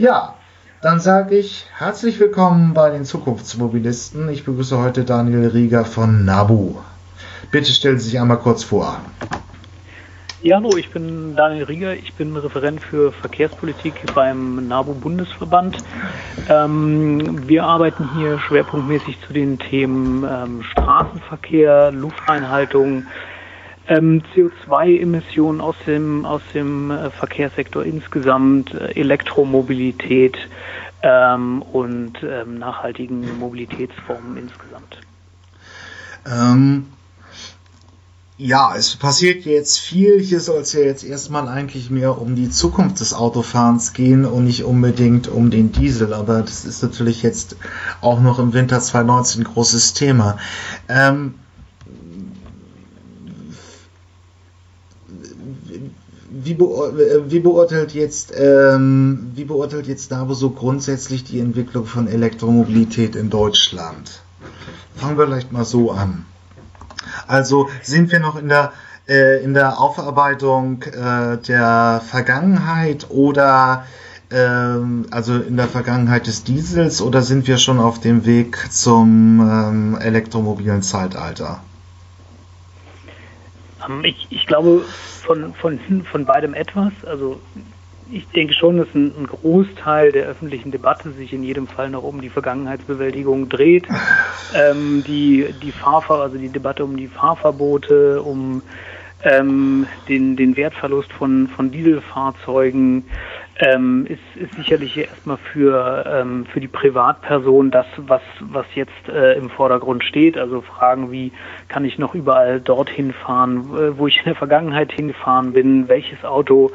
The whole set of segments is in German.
Ja, dann sage ich herzlich willkommen bei den Zukunftsmobilisten. Ich begrüße heute Daniel Rieger von NABU. Bitte stellen Sie sich einmal kurz vor. Ja, hallo, ich bin Daniel Rieger, ich bin Referent für Verkehrspolitik beim NABU-Bundesverband. Ähm, wir arbeiten hier schwerpunktmäßig zu den Themen ähm, Straßenverkehr, Lufteinhaltung, ähm, CO2-Emissionen aus dem, aus dem äh, Verkehrssektor insgesamt, äh, Elektromobilität ähm, und ähm, nachhaltigen Mobilitätsformen insgesamt. Ähm, ja, es passiert jetzt viel. Hier soll es ja jetzt erstmal eigentlich mehr um die Zukunft des Autofahrens gehen und nicht unbedingt um den Diesel. Aber das ist natürlich jetzt auch noch im Winter 2019 ein großes Thema. Ähm, wie, be wie, beurteilt jetzt, ähm, wie beurteilt jetzt Davo so grundsätzlich die Entwicklung von Elektromobilität in Deutschland? Fangen wir vielleicht mal so an. Also sind wir noch in der äh, in der Aufarbeitung äh, der Vergangenheit oder ähm, also in der Vergangenheit des Diesels oder sind wir schon auf dem Weg zum ähm, elektromobilen Zeitalter? Ähm, ich, ich glaube, von, von, von beidem etwas. Also ich denke schon, dass ein, ein, Großteil der öffentlichen Debatte sich in jedem Fall noch um die Vergangenheitsbewältigung dreht. Ähm, die, die Fahrver also die Debatte um die Fahrverbote, um ähm, den, den Wertverlust von, von Dieselfahrzeugen, ähm, ist, ist sicherlich erstmal für, ähm, für die Privatperson das, was, was jetzt äh, im Vordergrund steht. Also Fragen wie, kann ich noch überall dorthin fahren, äh, wo ich in der Vergangenheit hingefahren bin, welches Auto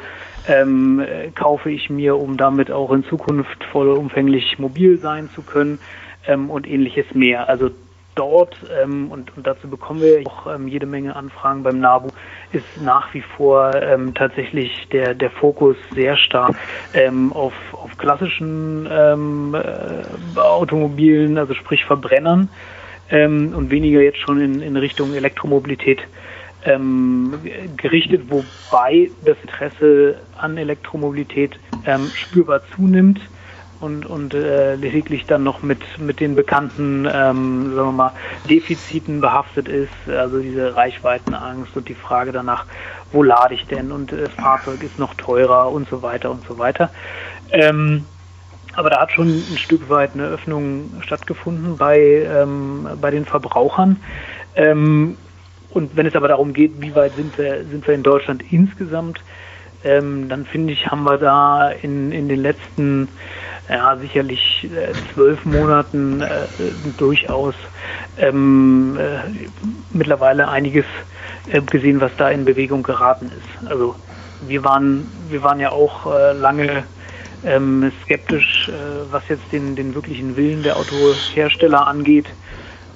ähm, äh, kaufe ich mir, um damit auch in Zukunft vollumfänglich mobil sein zu können ähm, und ähnliches mehr. Also dort, ähm, und, und dazu bekommen wir auch ähm, jede Menge Anfragen beim NABU, ist nach wie vor ähm, tatsächlich der, der Fokus sehr stark ähm, auf, auf klassischen ähm, äh, Automobilen, also sprich Verbrennern, ähm, und weniger jetzt schon in, in Richtung Elektromobilität gerichtet, wobei das Interesse an Elektromobilität spürbar zunimmt und, und äh, lediglich dann noch mit, mit den bekannten, ähm, sagen wir mal, Defiziten behaftet ist, also diese Reichweitenangst und die Frage danach, wo lade ich denn und das Fahrzeug ist noch teurer und so weiter und so weiter. Ähm, aber da hat schon ein Stück weit eine Öffnung stattgefunden bei, ähm, bei den Verbrauchern. Ähm, und wenn es aber darum geht, wie weit sind wir, sind wir in Deutschland insgesamt, ähm, dann finde ich, haben wir da in, in den letzten ja, sicherlich äh, zwölf Monaten äh, durchaus ähm, äh, mittlerweile einiges äh, gesehen, was da in Bewegung geraten ist. Also wir waren, wir waren ja auch äh, lange ähm, skeptisch, äh, was jetzt den, den wirklichen Willen der Autohersteller angeht,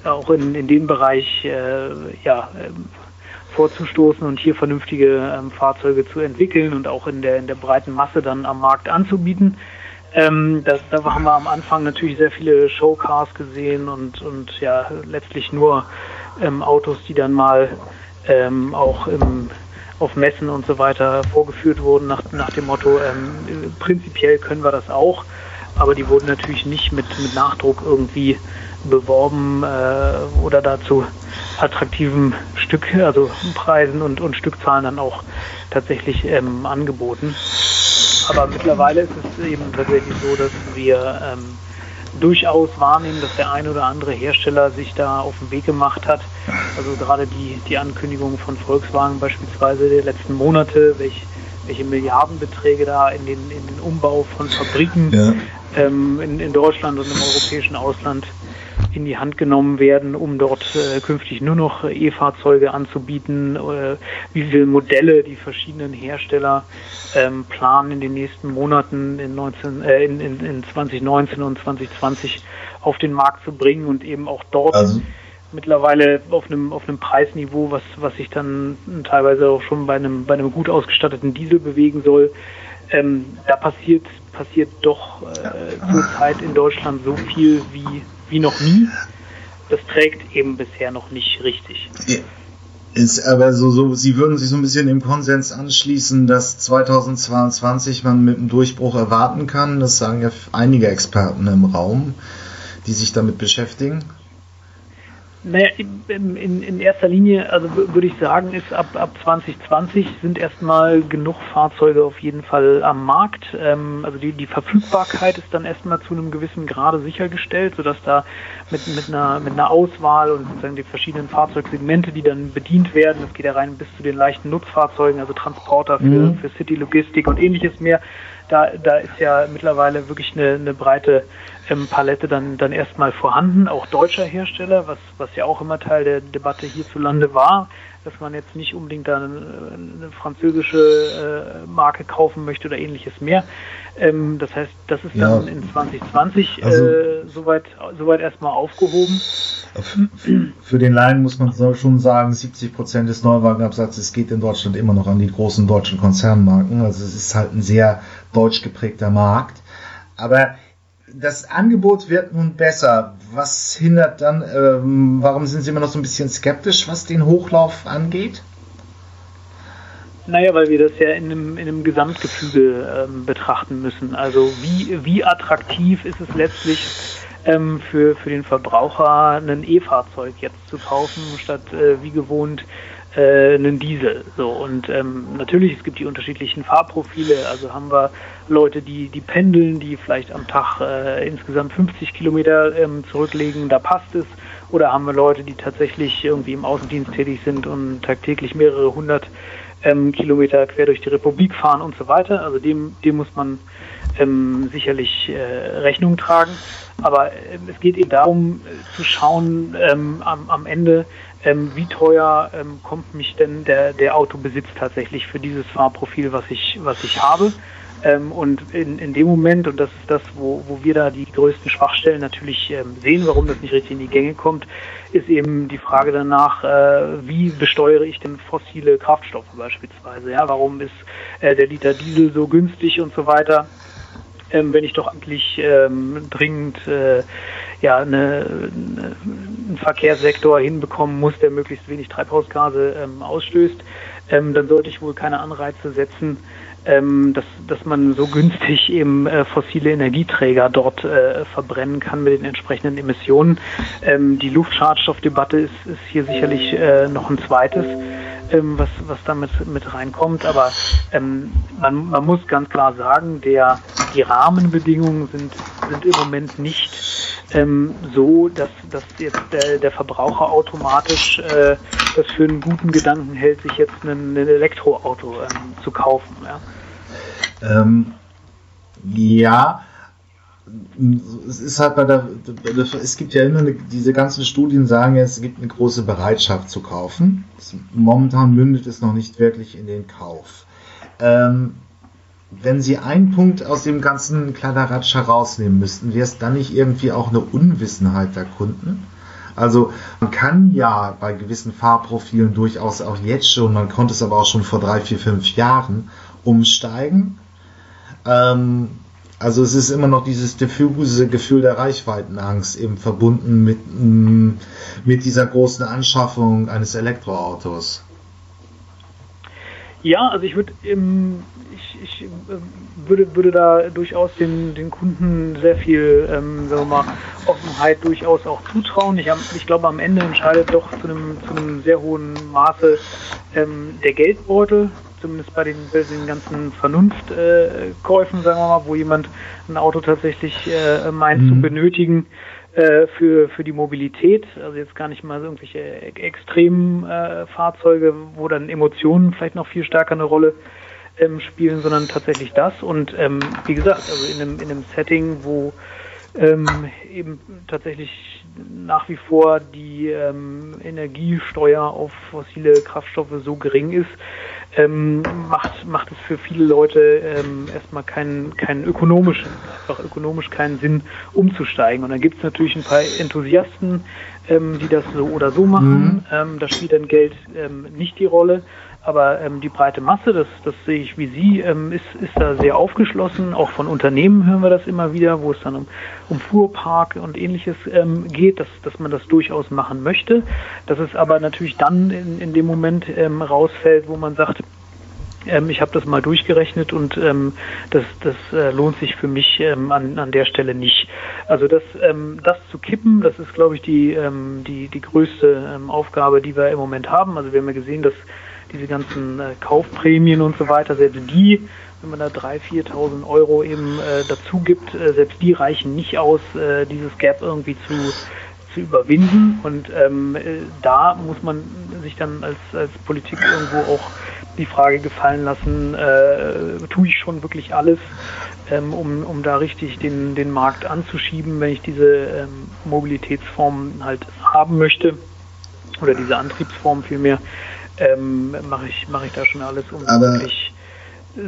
auch in, in dem Bereich ja, ähm, vorzustoßen und hier vernünftige ähm, Fahrzeuge zu entwickeln und auch in der, in der breiten Masse dann am Markt anzubieten. Ähm, das, da haben wir am Anfang natürlich sehr viele Showcars gesehen und, und ja, letztlich nur ähm, Autos, die dann mal ähm, auch im, auf Messen und so weiter vorgeführt wurden, nach, nach dem Motto, ähm, prinzipiell können wir das auch, aber die wurden natürlich nicht mit, mit Nachdruck irgendwie beworben äh, oder dazu attraktiven Stück, also Preisen und, und Stückzahlen dann auch tatsächlich ähm, angeboten. Aber mittlerweile ist es eben tatsächlich so, dass wir ähm, durchaus wahrnehmen, dass der ein oder andere Hersteller sich da auf den Weg gemacht hat. Also gerade die, die Ankündigung von Volkswagen beispielsweise der letzten Monate, welch, welche Milliardenbeträge da in den, in den Umbau von Fabriken ja. ähm, in, in Deutschland und im europäischen Ausland in die Hand genommen werden, um dort äh, künftig nur noch E-Fahrzeuge anzubieten, äh, wie viele Modelle die verschiedenen Hersteller ähm, planen in den nächsten Monaten in, 19, äh, in, in, in 2019 und 2020 auf den Markt zu bringen und eben auch dort also. Mittlerweile auf einem, auf einem Preisniveau, was, was sich dann teilweise auch schon bei einem, bei einem gut ausgestatteten Diesel bewegen soll. Ähm, da passiert, passiert doch äh, zurzeit in Deutschland so viel wie wie noch nie. Das trägt eben bisher noch nicht richtig. Ist aber so, so, Sie würden sich so ein bisschen im Konsens anschließen, dass 2022 man mit einem Durchbruch erwarten kann. Das sagen ja einige Experten im Raum, die sich damit beschäftigen. Naja, in, in, in erster Linie, also würde ich sagen, ist ab, ab 2020 sind erstmal genug Fahrzeuge auf jeden Fall am Markt. Ähm, also die, die Verfügbarkeit ist dann erstmal zu einem gewissen Grade sichergestellt, sodass da mit, mit, einer, mit einer Auswahl und sozusagen die verschiedenen Fahrzeugsegmente, die dann bedient werden, das geht ja rein bis zu den leichten Nutzfahrzeugen, also Transporter für, mhm. für City-Logistik und ähnliches mehr. Da, da ist ja mittlerweile wirklich eine, eine breite ähm, Palette dann, dann erstmal vorhanden, auch deutscher Hersteller, was, was ja auch immer Teil der Debatte hierzulande war, dass man jetzt nicht unbedingt eine, eine französische äh, Marke kaufen möchte oder ähnliches mehr. Ähm, das heißt, das ist ja. dann in 2020 also, äh, soweit, soweit erstmal aufgehoben. Für den Laien muss man schon sagen, 70 Prozent des Neuwagenabsatzes geht in Deutschland immer noch an die großen deutschen Konzernmarken. Also es ist halt ein sehr deutsch geprägter Markt. Aber das Angebot wird nun besser. Was hindert dann, ähm, warum sind Sie immer noch so ein bisschen skeptisch, was den Hochlauf angeht? Naja, weil wir das ja in einem, in einem Gesamtgefüge ähm, betrachten müssen. Also wie, wie attraktiv ist es letztlich ähm, für, für den Verbraucher, ein E-Fahrzeug jetzt zu kaufen, statt äh, wie gewohnt äh, einen Diesel. So und ähm, natürlich es gibt die unterschiedlichen Fahrprofile. Also haben wir Leute, die die pendeln, die vielleicht am Tag äh, insgesamt 50 Kilometer ähm, zurücklegen, da passt es. Oder haben wir Leute, die tatsächlich irgendwie im Außendienst tätig sind und tagtäglich mehrere hundert ähm, Kilometer quer durch die Republik fahren und so weiter. Also dem, dem muss man ähm, sicherlich äh, Rechnung tragen. Aber äh, es geht eben darum äh, zu schauen ähm, am, am Ende, ähm, wie teuer ähm, kommt mich denn der, der Autobesitz tatsächlich für dieses Fahrprofil, was ich, was ich habe. Ähm, und in, in dem Moment, und das ist das, wo, wo wir da die größten Schwachstellen natürlich ähm, sehen, warum das nicht richtig in die Gänge kommt, ist eben die Frage danach, äh, wie besteuere ich denn fossile Kraftstoffe beispielsweise? Ja, warum ist äh, der Liter Diesel so günstig und so weiter? Ähm, wenn ich doch eigentlich ähm, dringend äh, ja, eine, eine, einen Verkehrssektor hinbekommen muss, der möglichst wenig Treibhausgase ähm, ausstößt, ähm, dann sollte ich wohl keine Anreize setzen, ähm, dass, dass man so günstig eben äh, fossile Energieträger dort äh, verbrennen kann mit den entsprechenden Emissionen. Ähm, die Luftschadstoffdebatte ist, ist hier sicherlich äh, noch ein zweites ähm, was, was damit mit reinkommt. Aber ähm, man, man muss ganz klar sagen, der, die Rahmenbedingungen sind, sind im Moment nicht ähm, so, dass, dass jetzt der, der Verbraucher automatisch äh, das für einen guten Gedanken hält, sich jetzt ein, Elektroauto ähm, zu kaufen. Ja. Ähm, ja, es ist halt bei der, es gibt ja immer eine, diese ganzen Studien sagen ja, es gibt eine große Bereitschaft zu kaufen. Momentan mündet es noch nicht wirklich in den Kauf. Ähm, wenn Sie einen Punkt aus dem ganzen Kladderadatsch herausnehmen müssten, wäre es dann nicht irgendwie auch eine Unwissenheit der Kunden? Also man kann ja bei gewissen Fahrprofilen durchaus auch jetzt schon, man konnte es aber auch schon vor drei, vier, fünf Jahren umsteigen. Ähm, also es ist immer noch dieses diffuse Gefühl der Reichweitenangst eben verbunden mit, mm, mit dieser großen Anschaffung eines Elektroautos. Ja, also ich würde ich, ich äh, würde, würde da durchaus den, den Kunden sehr viel ähm, sagen wir mal, Offenheit durchaus auch zutrauen. Ich, ich glaube, am Ende entscheidet doch zu einem, zu einem sehr hohen Maße ähm, der Geldbeutel zumindest bei den, bei den ganzen Vernunftkäufen, äh, sagen wir mal, wo jemand ein Auto tatsächlich äh, meint mhm. zu benötigen äh, für, für die Mobilität. Also jetzt gar nicht mal irgendwelche extremen äh, Fahrzeuge, wo dann Emotionen vielleicht noch viel stärker eine Rolle ähm, spielen, sondern tatsächlich das. Und ähm, wie gesagt, also in einem, in einem Setting, wo ähm, eben tatsächlich nach wie vor die ähm, Energiesteuer auf fossile Kraftstoffe so gering ist, ähm, macht, macht es für viele Leute ähm, erstmal keinen, keinen ökonomischen, einfach ökonomisch keinen Sinn umzusteigen. Und dann gibt es natürlich ein paar Enthusiasten, ähm, die das so oder so machen. Mhm. Ähm, da spielt dann Geld ähm, nicht die Rolle. Aber ähm, die breite Masse, das, das sehe ich wie Sie, ähm, ist, ist da sehr aufgeschlossen. Auch von Unternehmen hören wir das immer wieder, wo es dann um, um Fuhrpark und ähnliches ähm, geht, dass, dass man das durchaus machen möchte. Dass es aber natürlich dann in, in dem Moment ähm, rausfällt, wo man sagt, ähm, ich habe das mal durchgerechnet und ähm, das, das äh, lohnt sich für mich ähm, an, an der Stelle nicht. Also das, ähm, das zu kippen, das ist, glaube ich, die, ähm, die, die größte ähm, Aufgabe, die wir im Moment haben. Also wir haben ja gesehen, dass diese ganzen äh, Kaufprämien und so weiter, selbst die, wenn man da 3.000, 4.000 Euro eben äh, dazu gibt, äh, selbst die reichen nicht aus, äh, dieses Gap irgendwie zu, zu überwinden. Und ähm, äh, da muss man sich dann als, als Politik irgendwo auch die Frage gefallen lassen, äh, tue ich schon wirklich alles, ähm, um, um da richtig den, den Markt anzuschieben, wenn ich diese ähm, Mobilitätsform halt haben möchte oder diese Antriebsform vielmehr, ähm, mache ich, mach ich da schon alles, um Aber wirklich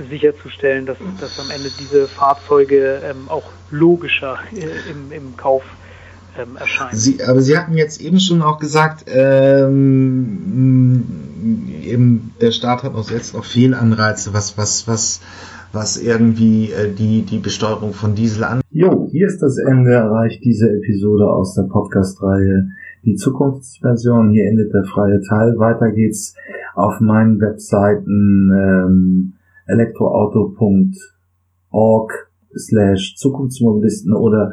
sicherzustellen, dass, dass am Ende diese Fahrzeuge ähm, auch logischer äh, im, im Kauf ähm, erscheinen. Sie, aber Sie hatten jetzt eben schon auch gesagt, ähm, eben der Staat hat auch jetzt noch Fehlanreize, was, was, was, was irgendwie äh, die, die Besteuerung von Diesel an. Jo, hier ist das Ende erreicht diese Episode aus der Podcast-Reihe Die Zukunftsversion. Hier endet der freie Teil. Weiter geht's auf meinen Webseiten ähm, elektroauto.org slash Zukunftsmobilisten oder